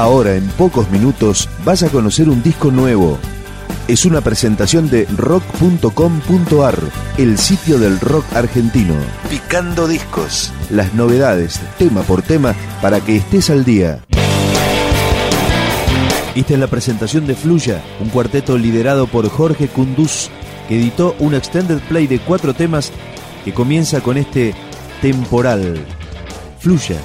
Ahora, en pocos minutos, vas a conocer un disco nuevo. Es una presentación de rock.com.ar, el sitio del rock argentino. Picando discos. Las novedades, tema por tema, para que estés al día. Esta es la presentación de Fluya, un cuarteto liderado por Jorge Kunduz, que editó un extended play de cuatro temas que comienza con este temporal. Fluya.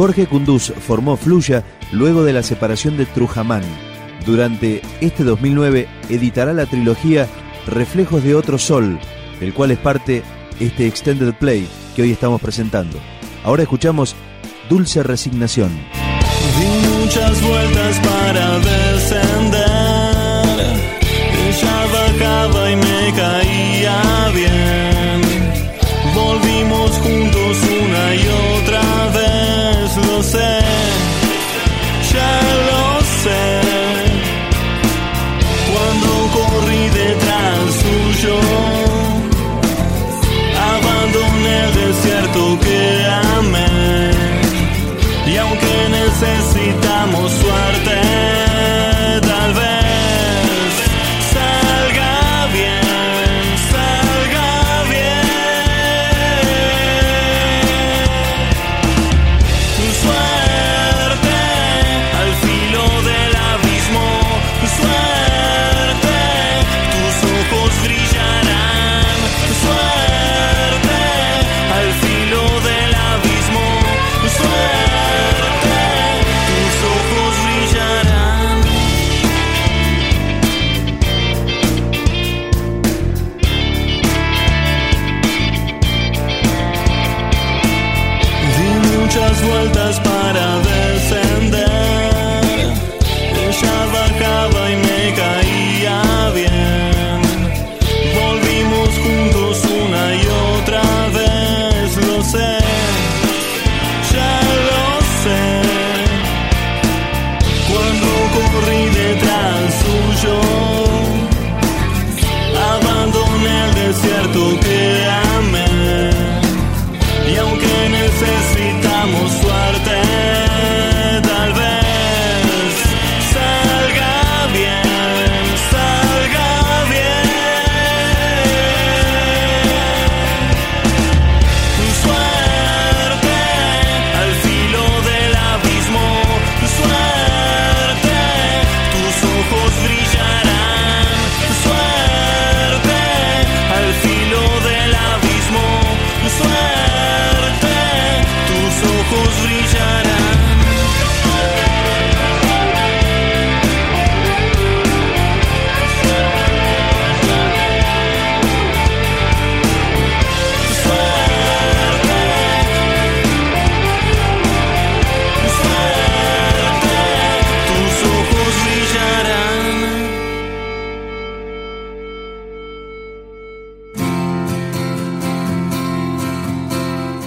Jorge Kunduz formó Fluya luego de la separación de Trujamán. Durante este 2009 editará la trilogía Reflejos de otro sol, del cual es parte este extended play que hoy estamos presentando. Ahora escuchamos Dulce Resignación.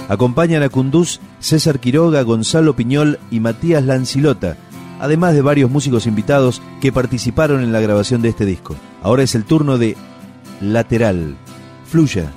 Acompañan a Kunduz César Quiroga, Gonzalo Piñol y Matías Lancilota, además de varios músicos invitados que participaron en la grabación de este disco. Ahora es el turno de Lateral. Fluya.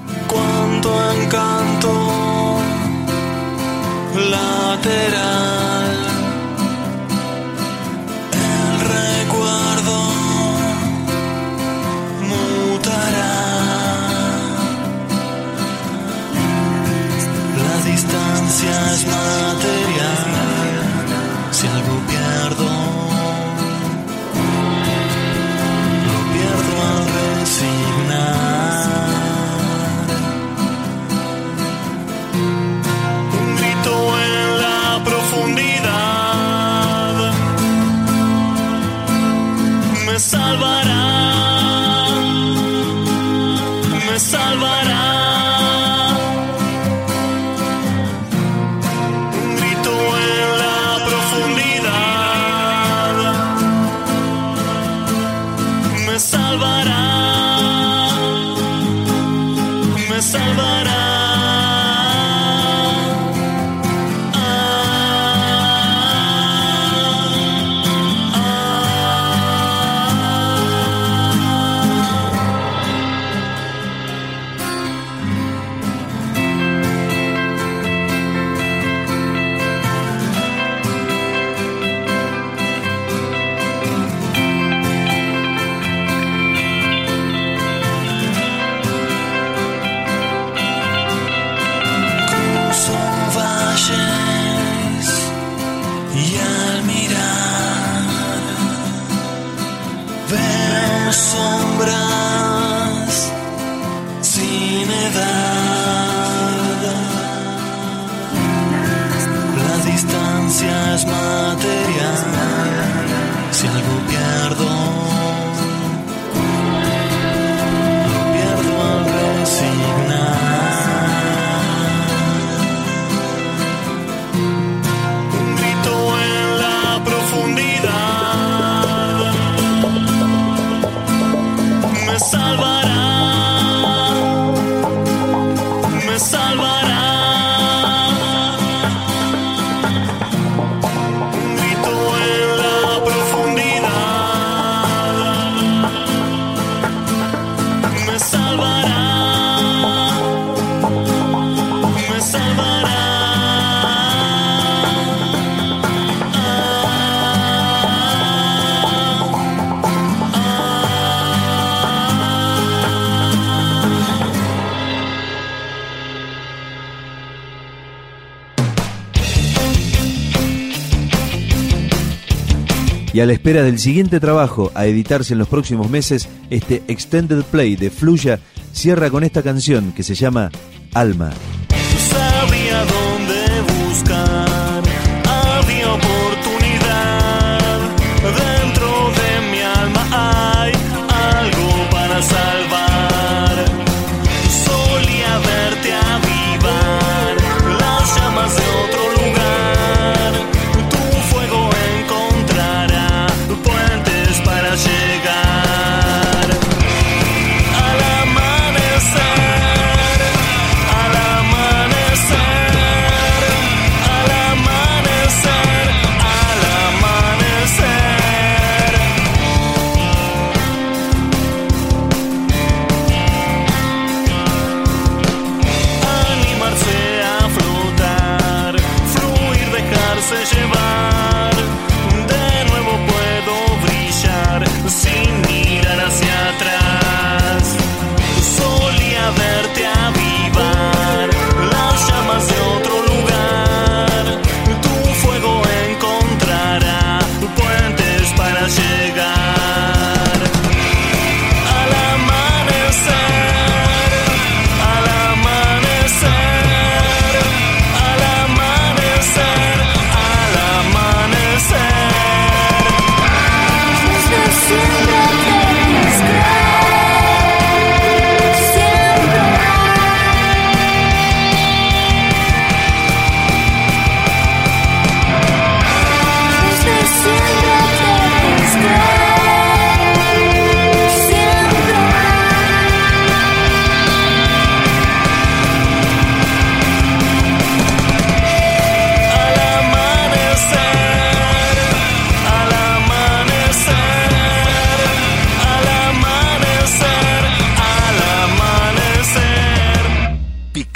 Y a la espera del siguiente trabajo a editarse en los próximos meses, este Extended Play de Fluya cierra con esta canción que se llama Alma.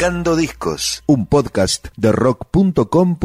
Picando Discos, un podcast de rock.com.